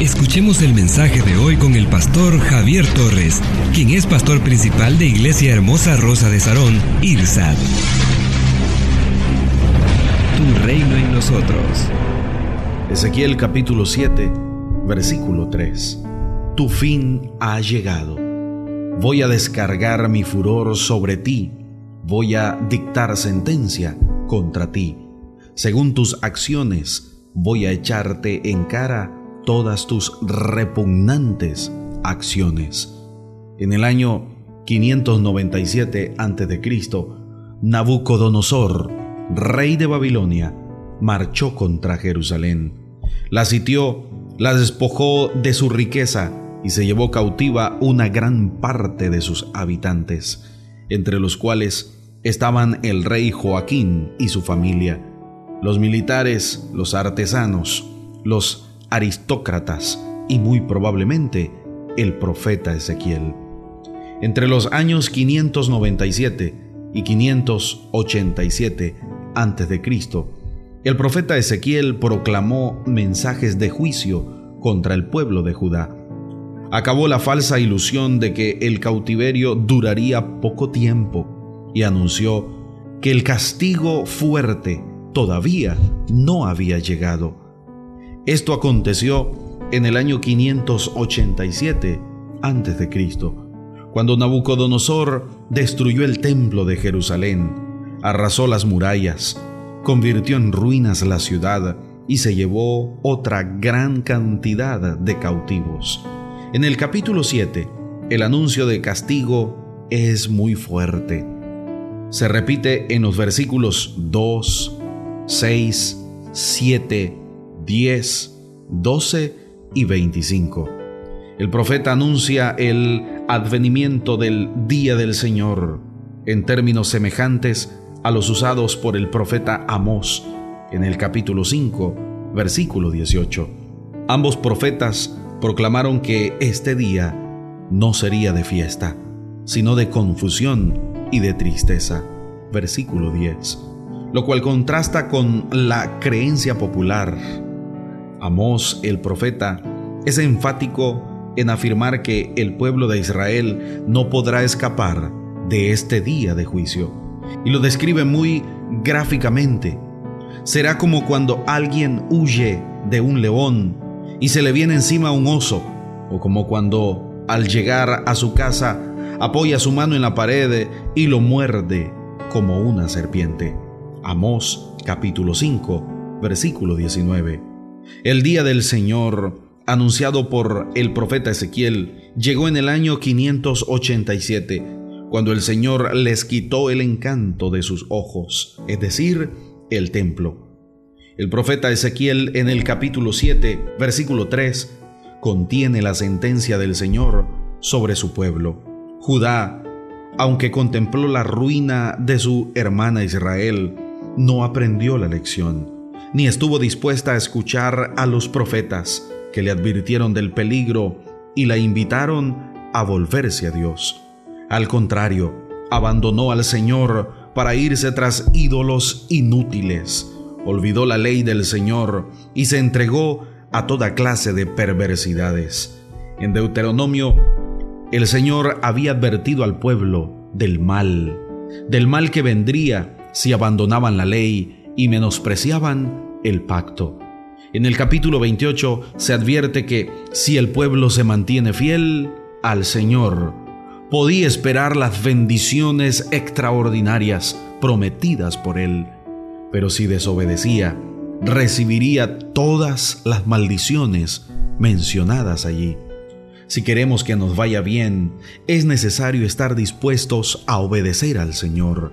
Escuchemos el mensaje de hoy con el pastor Javier Torres, quien es pastor principal de Iglesia Hermosa Rosa de Sarón, IRSAD. Tu reino en nosotros. Ezequiel capítulo 7, versículo 3. Tu fin ha llegado. Voy a descargar mi furor sobre ti. Voy a dictar sentencia contra ti. Según tus acciones, voy a echarte en cara todas tus repugnantes acciones. En el año 597 a.C., Nabucodonosor, rey de Babilonia, marchó contra Jerusalén. La sitió, la despojó de su riqueza y se llevó cautiva una gran parte de sus habitantes, entre los cuales estaban el rey Joaquín y su familia, los militares, los artesanos, los aristócratas y muy probablemente el profeta Ezequiel. Entre los años 597 y 587 a.C., el profeta Ezequiel proclamó mensajes de juicio contra el pueblo de Judá. Acabó la falsa ilusión de que el cautiverio duraría poco tiempo y anunció que el castigo fuerte todavía no había llegado esto aconteció en el año 587 a.C., cuando Nabucodonosor destruyó el templo de Jerusalén, arrasó las murallas, convirtió en ruinas la ciudad y se llevó otra gran cantidad de cautivos. En el capítulo 7, el anuncio de castigo es muy fuerte. Se repite en los versículos 2, 6, 7 10, 12 y 25. El profeta anuncia el advenimiento del día del Señor en términos semejantes a los usados por el profeta Amós en el capítulo 5, versículo 18. Ambos profetas proclamaron que este día no sería de fiesta, sino de confusión y de tristeza. Versículo 10. Lo cual contrasta con la creencia popular Amós, el profeta, es enfático en afirmar que el pueblo de Israel no podrá escapar de este día de juicio. Y lo describe muy gráficamente. Será como cuando alguien huye de un león y se le viene encima un oso, o como cuando al llegar a su casa apoya su mano en la pared y lo muerde como una serpiente. Amós capítulo 5, versículo 19. El día del Señor, anunciado por el profeta Ezequiel, llegó en el año 587, cuando el Señor les quitó el encanto de sus ojos, es decir, el templo. El profeta Ezequiel en el capítulo 7, versículo 3, contiene la sentencia del Señor sobre su pueblo. Judá, aunque contempló la ruina de su hermana Israel, no aprendió la lección ni estuvo dispuesta a escuchar a los profetas que le advirtieron del peligro y la invitaron a volverse a Dios. Al contrario, abandonó al Señor para irse tras ídolos inútiles, olvidó la ley del Señor y se entregó a toda clase de perversidades. En Deuteronomio, el Señor había advertido al pueblo del mal, del mal que vendría si abandonaban la ley y menospreciaban el pacto. En el capítulo 28 se advierte que si el pueblo se mantiene fiel al Señor, podía esperar las bendiciones extraordinarias prometidas por Él, pero si desobedecía, recibiría todas las maldiciones mencionadas allí. Si queremos que nos vaya bien, es necesario estar dispuestos a obedecer al Señor,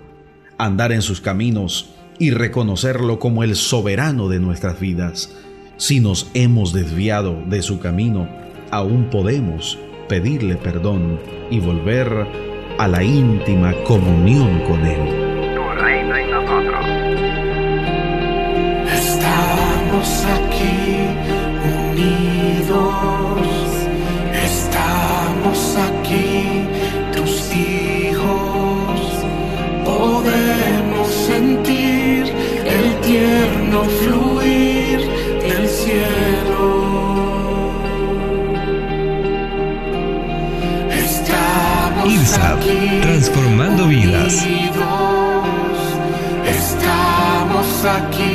andar en sus caminos, y reconocerlo como el soberano de nuestras vidas. Si nos hemos desviado de su camino, aún podemos pedirle perdón y volver a la íntima comunión con Él. Tu reino en nosotros. Estamos aquí unidos, estamos aquí Estamos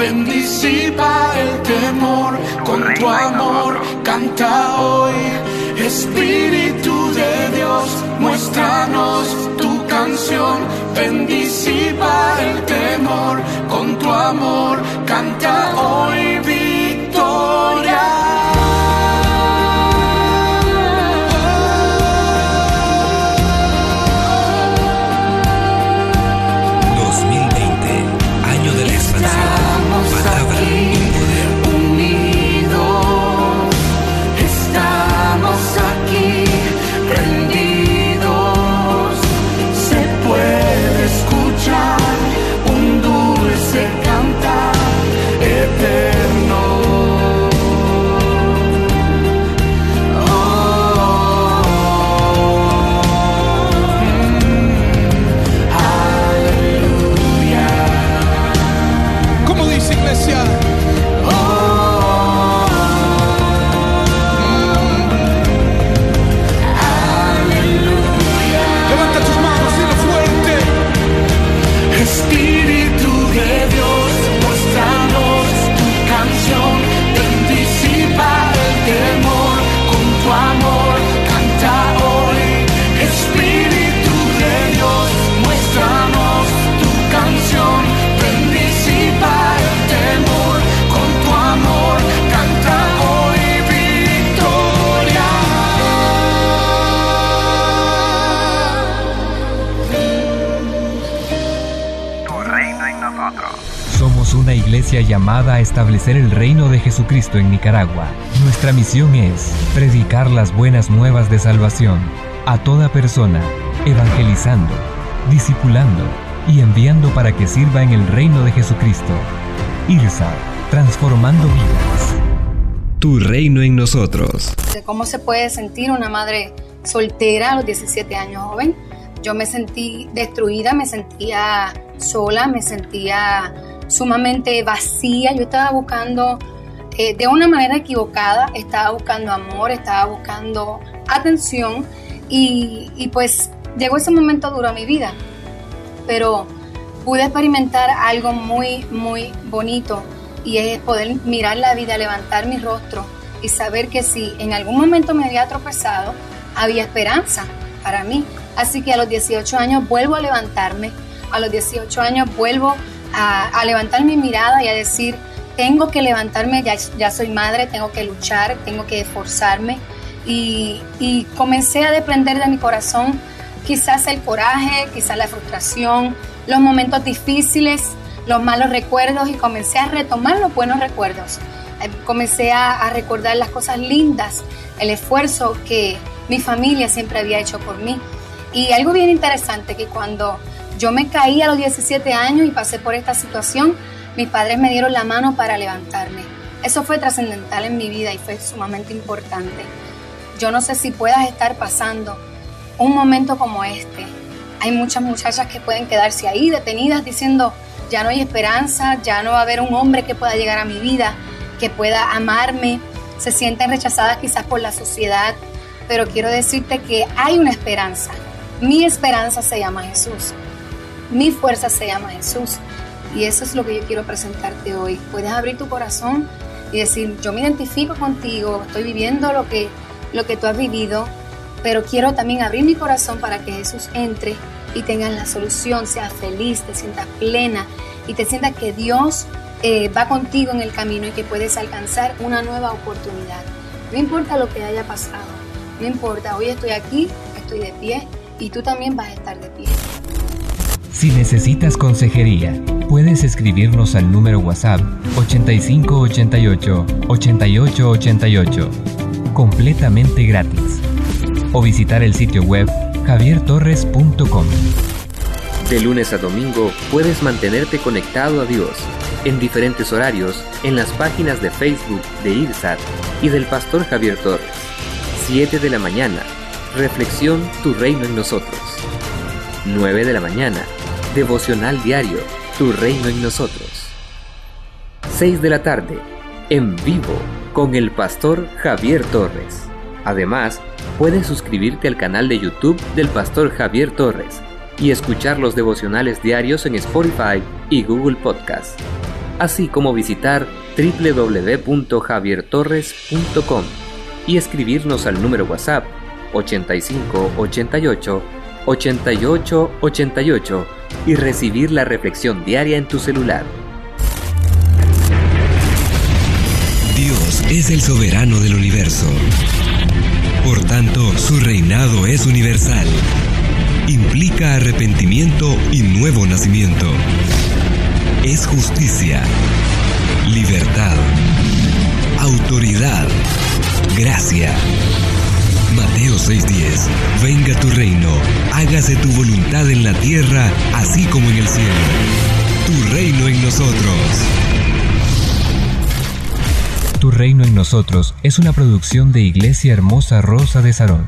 bendicipa el temor con tu amor, canta hoy. Espíritu de Dios, muéstranos tu canción, bendicipa el temor con tu amor, canta hoy Somos una iglesia llamada a establecer el reino de Jesucristo en Nicaragua. Nuestra misión es predicar las buenas nuevas de salvación a toda persona, evangelizando, discipulando y enviando para que sirva en el reino de Jesucristo. IRSA, transformando vidas. Tu reino en nosotros. de cómo se puede sentir una madre soltera a los 17 años joven. Yo me sentí destruida, me sentía sola, me sentía sumamente vacía. Yo estaba buscando, eh, de una manera equivocada, estaba buscando amor, estaba buscando atención y, y pues llegó ese momento duro a mi vida. Pero pude experimentar algo muy, muy bonito y es poder mirar la vida, levantar mi rostro y saber que si en algún momento me había tropezado, había esperanza para mí. Así que a los 18 años vuelvo a levantarme, a los 18 años vuelvo a, a levantar mi mirada y a decir, tengo que levantarme, ya, ya soy madre, tengo que luchar, tengo que esforzarme. Y, y comencé a desprender de mi corazón quizás el coraje, quizás la frustración, los momentos difíciles, los malos recuerdos y comencé a retomar los buenos recuerdos. Eh, Comencé a, a recordar las cosas lindas, el esfuerzo que mi familia siempre había hecho por mí. Y algo bien interesante, que cuando yo me caí a los 17 años y pasé por esta situación, mis padres me dieron la mano para levantarme. Eso fue trascendental en mi vida y fue sumamente importante. Yo no sé si puedas estar pasando un momento como este. Hay muchas muchachas que pueden quedarse ahí detenidas diciendo, ya no hay esperanza, ya no va a haber un hombre que pueda llegar a mi vida, que pueda amarme. Se sienten rechazadas quizás por la sociedad, pero quiero decirte que hay una esperanza. Mi esperanza se llama Jesús. Mi fuerza se llama Jesús. Y eso es lo que yo quiero presentarte hoy. Puedes abrir tu corazón y decir, yo me identifico contigo, estoy viviendo lo que, lo que tú has vivido, pero quiero también abrir mi corazón para que Jesús entre y tengas la solución, seas feliz, te sientas plena y te sientas que Dios eh, va contigo en el camino y que puedes alcanzar una nueva oportunidad. No importa lo que haya pasado, no importa, hoy estoy aquí, estoy de pie y tú también vas a estar de pie. Si necesitas consejería, puedes escribirnos al número WhatsApp 8588 8888, completamente gratis, o visitar el sitio web javiertorres.com. De lunes a domingo puedes mantenerte conectado a Dios en diferentes horarios en las páginas de Facebook de IRSAT y del Pastor Javier Torres. 7 de la mañana, Reflexión Tu Reino en Nosotros. 9 de la mañana, Devocional Diario, Tu Reino en Nosotros. 6 de la tarde, en vivo, con el Pastor Javier Torres. Además, puedes suscribirte al canal de YouTube del Pastor Javier Torres y escuchar los devocionales diarios en Spotify y Google Podcast, así como visitar www.javiertorres.com y escribirnos al número WhatsApp 85 88 88 88 y recibir la reflexión diaria en tu celular. Dios es el soberano del universo. Por tanto, su reinado es universal. Implica arrepentimiento y nuevo nacimiento. Es justicia, libertad, autoridad, gracia. Mateo 6:10 Venga tu reino, hágase tu voluntad en la tierra, así como en el cielo. Tu reino en nosotros. Tu reino en nosotros es una producción de Iglesia Hermosa Rosa de Sarón.